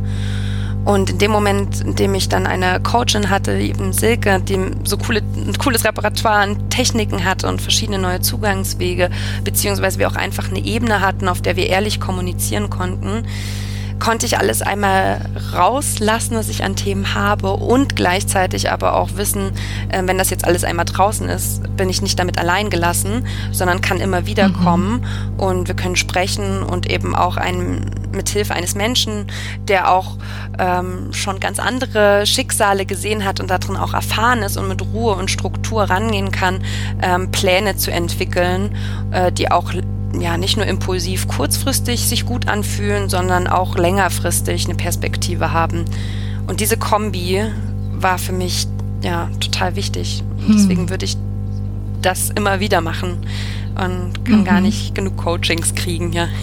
und in dem Moment, in dem ich dann eine Coachin hatte, eben Silke, die so coole, ein cooles Repertoire an Techniken hatte und verschiedene neue Zugangswege, beziehungsweise wir auch einfach eine Ebene hatten, auf der wir ehrlich kommunizieren konnten, konnte ich alles einmal rauslassen, was ich an Themen habe und gleichzeitig aber auch wissen, äh, wenn das jetzt alles einmal draußen ist, bin ich nicht damit allein gelassen, sondern kann immer wieder mhm. kommen und wir können sprechen und eben auch ein, mit Hilfe eines Menschen, der auch ähm, schon ganz andere Schicksale gesehen hat und darin auch erfahren ist und mit Ruhe und Struktur rangehen kann, ähm, Pläne zu entwickeln, äh, die auch ja nicht nur impulsiv kurzfristig sich gut anfühlen, sondern auch längerfristig eine Perspektive haben. Und diese Kombi war für mich ja total wichtig. Hm. Deswegen würde ich das immer wieder machen und kann mhm. gar nicht genug Coachings kriegen, ja.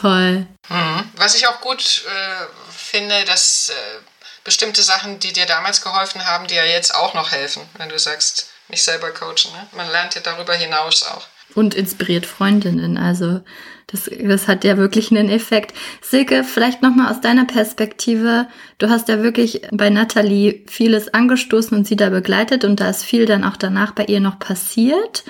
Toll. Mhm. Was ich auch gut äh, finde, dass äh, bestimmte Sachen, die dir damals geholfen haben, dir jetzt auch noch helfen, wenn du sagst, mich selber coachen. Ne? Man lernt ja darüber hinaus auch und inspiriert Freundinnen. Also das, das hat ja wirklich einen Effekt. Silke, vielleicht nochmal aus deiner Perspektive. Du hast ja wirklich bei Nathalie vieles angestoßen und sie da begleitet und da ist viel dann auch danach bei ihr noch passiert.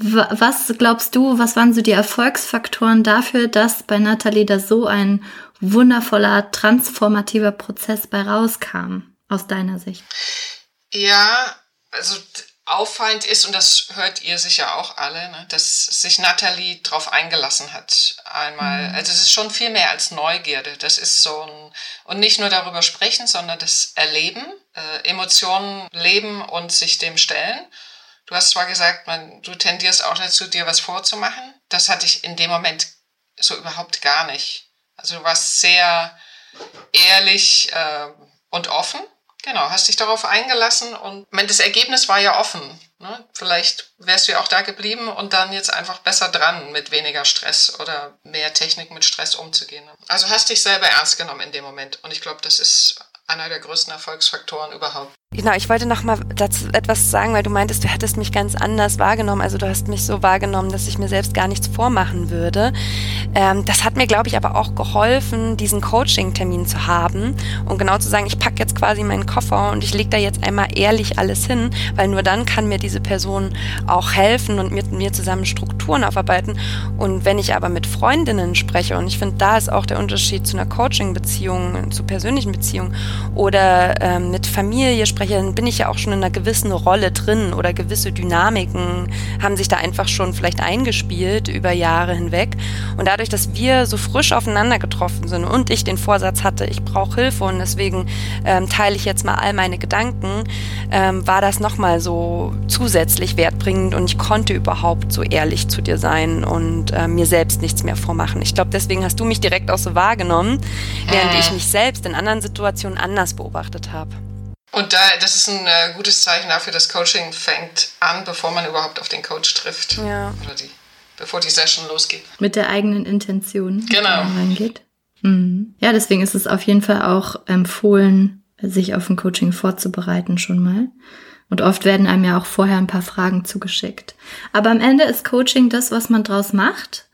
Was glaubst du, was waren so die Erfolgsfaktoren dafür, dass bei Nathalie da so ein wundervoller, transformativer Prozess bei rauskam, aus deiner Sicht? Ja, also auffallend ist, und das hört ihr sicher auch alle, ne, dass sich Nathalie drauf eingelassen hat. Einmal, mhm. also es ist schon viel mehr als Neugierde. Das ist so ein, und nicht nur darüber sprechen, sondern das Erleben, äh, Emotionen leben und sich dem stellen. Du hast zwar gesagt, man, du tendierst auch dazu, dir was vorzumachen. Das hatte ich in dem Moment so überhaupt gar nicht. Also du warst sehr ehrlich äh, und offen Genau, hast dich darauf eingelassen und das Ergebnis war ja offen. Ne? Vielleicht wärst du ja auch da geblieben und dann jetzt einfach besser dran, mit weniger Stress oder mehr Technik mit Stress umzugehen. Also hast dich selber ernst genommen in dem Moment und ich glaube, das ist einer der größten Erfolgsfaktoren überhaupt. Genau, ich wollte noch mal dazu etwas sagen, weil du meintest, du hättest mich ganz anders wahrgenommen. Also du hast mich so wahrgenommen, dass ich mir selbst gar nichts vormachen würde. Ähm, das hat mir, glaube ich, aber auch geholfen, diesen Coaching-Termin zu haben und genau zu sagen, ich packe jetzt quasi meinen Koffer und ich lege da jetzt einmal ehrlich alles hin, weil nur dann kann mir diese Person auch helfen und mit mir zusammen Strukturen aufarbeiten. Und wenn ich aber mit Freundinnen spreche, und ich finde, da ist auch der Unterschied zu einer Coaching-Beziehung, zu persönlichen Beziehungen oder ähm, mit Familie spreche, spreche, dann bin ich ja auch schon in einer gewissen Rolle drin oder gewisse Dynamiken haben sich da einfach schon vielleicht eingespielt über Jahre hinweg. Und dadurch, dass wir so frisch aufeinander getroffen sind und ich den Vorsatz hatte, ich brauche Hilfe und deswegen ähm, teile ich jetzt mal all meine Gedanken, ähm, war das nochmal so zusätzlich wertbringend und ich konnte überhaupt so ehrlich zu dir sein und äh, mir selbst nichts mehr vormachen. Ich glaube, deswegen hast du mich direkt auch so wahrgenommen, während ich mich selbst in anderen Situationen anders beobachtet habe. Und da, das ist ein äh, gutes Zeichen dafür, dass Coaching fängt an, bevor man überhaupt auf den Coach trifft. Ja. Oder die, bevor die Session losgeht. Mit der eigenen Intention. Genau. Reingeht. Mhm. Ja, deswegen ist es auf jeden Fall auch empfohlen, sich auf ein Coaching vorzubereiten schon mal. Und oft werden einem ja auch vorher ein paar Fragen zugeschickt. Aber am Ende ist Coaching das, was man draus macht.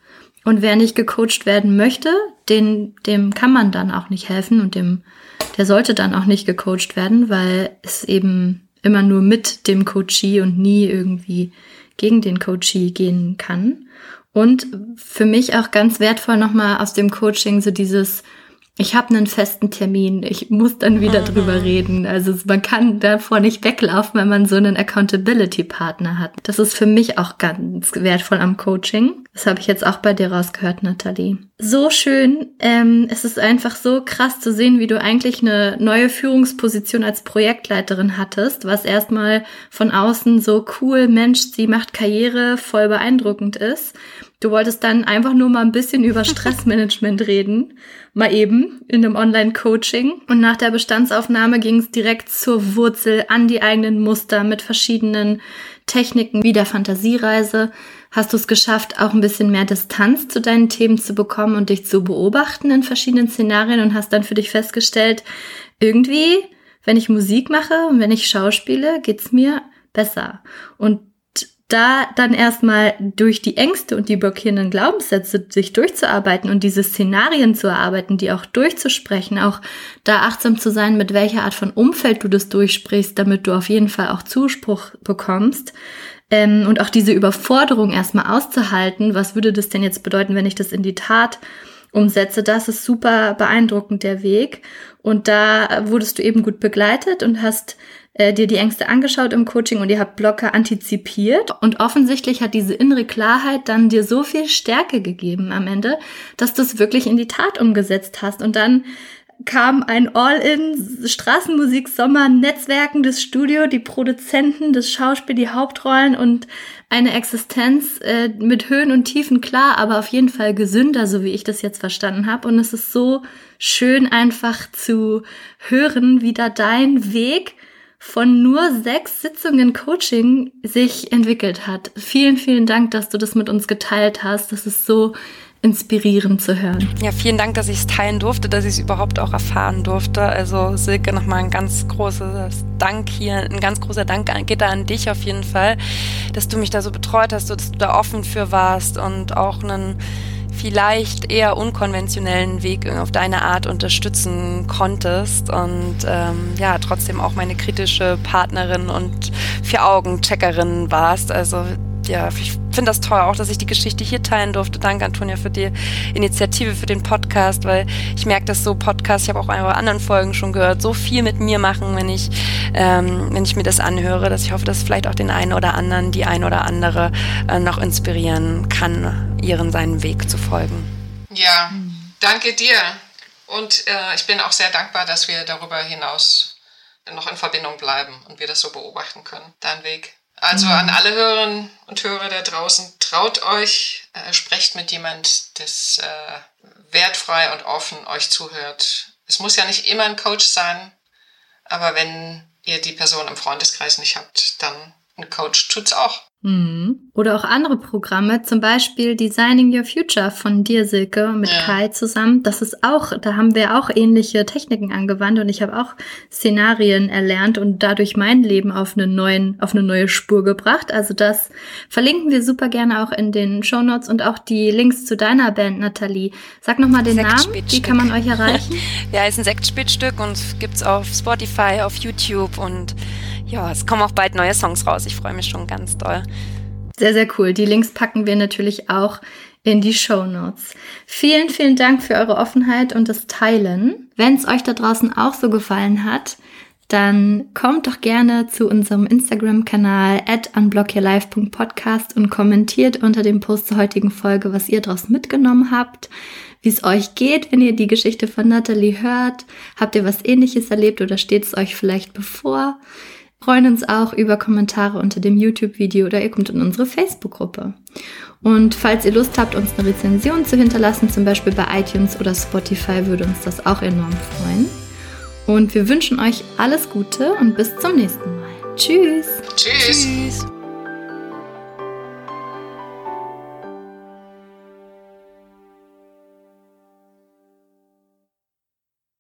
Und wer nicht gecoacht werden möchte, den, dem kann man dann auch nicht helfen und dem der sollte dann auch nicht gecoacht werden, weil es eben immer nur mit dem Coachee und nie irgendwie gegen den Coachee gehen kann. Und für mich auch ganz wertvoll nochmal aus dem Coaching so dieses, ich habe einen festen Termin, ich muss dann wieder mhm. drüber reden. Also man kann davor nicht weglaufen, wenn man so einen Accountability-Partner hat. Das ist für mich auch ganz wertvoll am Coaching. Das habe ich jetzt auch bei dir rausgehört, Nathalie. So schön. Ähm, es ist einfach so krass zu sehen, wie du eigentlich eine neue Führungsposition als Projektleiterin hattest, was erstmal von außen so cool, Mensch, sie macht Karriere, voll beeindruckend ist. Du wolltest dann einfach nur mal ein bisschen über Stressmanagement reden, mal eben in einem Online-Coaching. Und nach der Bestandsaufnahme ging es direkt zur Wurzel an die eigenen Muster mit verschiedenen Techniken wie der Fantasiereise hast du es geschafft, auch ein bisschen mehr Distanz zu deinen Themen zu bekommen und dich zu beobachten in verschiedenen Szenarien und hast dann für dich festgestellt, irgendwie, wenn ich Musik mache und wenn ich schauspiele, geht's mir besser. Und da dann erstmal durch die Ängste und die blockierenden Glaubenssätze sich durchzuarbeiten und diese Szenarien zu erarbeiten, die auch durchzusprechen, auch da achtsam zu sein, mit welcher Art von Umfeld du das durchsprichst, damit du auf jeden Fall auch Zuspruch bekommst, ähm, und auch diese Überforderung erstmal auszuhalten, was würde das denn jetzt bedeuten, wenn ich das in die Tat umsetze, das ist super beeindruckend, der Weg. Und da wurdest du eben gut begleitet und hast äh, dir die Ängste angeschaut im Coaching und ihr habt Blocker antizipiert. Und offensichtlich hat diese innere Klarheit dann dir so viel Stärke gegeben am Ende, dass du es wirklich in die Tat umgesetzt hast. Und dann kam ein All-in Straßenmusik Sommer netzwerkendes Studio, die Produzenten, das Schauspiel, die Hauptrollen und eine Existenz äh, mit Höhen und Tiefen klar, aber auf jeden Fall gesünder, so wie ich das jetzt verstanden habe und es ist so schön einfach zu hören, wie da dein Weg von nur sechs Sitzungen Coaching sich entwickelt hat. Vielen, vielen Dank, dass du das mit uns geteilt hast. Das ist so inspirierend zu hören. Ja, vielen Dank, dass ich es teilen durfte, dass ich es überhaupt auch erfahren durfte. Also Silke, nochmal ein ganz großes Dank hier, ein ganz großer Dank geht da an dich auf jeden Fall, dass du mich da so betreut hast, dass du da offen für warst und auch einen vielleicht eher unkonventionellen Weg auf deine Art unterstützen konntest und ähm, ja, trotzdem auch meine kritische Partnerin und Vier-Augen-Checkerin warst. Also ja, ich finde das toll auch, dass ich die Geschichte hier teilen durfte. Danke, Antonia, für die Initiative, für den Podcast, weil ich merke, dass so Podcasts, ich habe auch in anderen Folgen schon gehört, so viel mit mir machen, wenn ich, ähm, wenn ich mir das anhöre, dass ich hoffe, dass vielleicht auch den einen oder anderen, die ein oder andere äh, noch inspirieren kann, ihren seinen Weg zu folgen. Ja, danke dir. Und äh, ich bin auch sehr dankbar, dass wir darüber hinaus noch in Verbindung bleiben und wir das so beobachten können. Dein Weg. Also an alle Hörerinnen und Hörer da draußen, traut euch, äh, sprecht mit jemand, das äh, wertfrei und offen euch zuhört. Es muss ja nicht immer ein Coach sein, aber wenn ihr die Person im Freundeskreis nicht habt, dann ein Coach tut's auch. Mhm. Oder auch andere Programme, zum Beispiel Designing Your Future von dir, Silke, mit ja. Kai zusammen. Das ist auch, da haben wir auch ähnliche Techniken angewandt und ich habe auch Szenarien erlernt und dadurch mein Leben auf eine, neuen, auf eine neue Spur gebracht. Also das verlinken wir super gerne auch in den Show Notes und auch die Links zu deiner Band, Nathalie. Sag nochmal den Namen, wie kann man euch erreichen? ja, ist ein Sektspitzstück und gibt's auf Spotify, auf YouTube und ja, es kommen auch bald neue Songs raus. Ich freue mich schon ganz doll. Sehr, sehr cool. Die Links packen wir natürlich auch in die Show Notes. Vielen, vielen Dank für eure Offenheit und das Teilen. Wenn es euch da draußen auch so gefallen hat, dann kommt doch gerne zu unserem Instagram-Kanal at unblockyourlife.podcast und kommentiert unter dem Post zur heutigen Folge, was ihr daraus mitgenommen habt, wie es euch geht, wenn ihr die Geschichte von Natalie hört. Habt ihr was ähnliches erlebt oder steht es euch vielleicht bevor? Freuen uns auch über Kommentare unter dem YouTube-Video oder ihr kommt in unsere Facebook-Gruppe. Und falls ihr Lust habt, uns eine Rezension zu hinterlassen, zum Beispiel bei iTunes oder Spotify, würde uns das auch enorm freuen. Und wir wünschen euch alles Gute und bis zum nächsten Mal. Tschüss. Tschüss. Tschüss.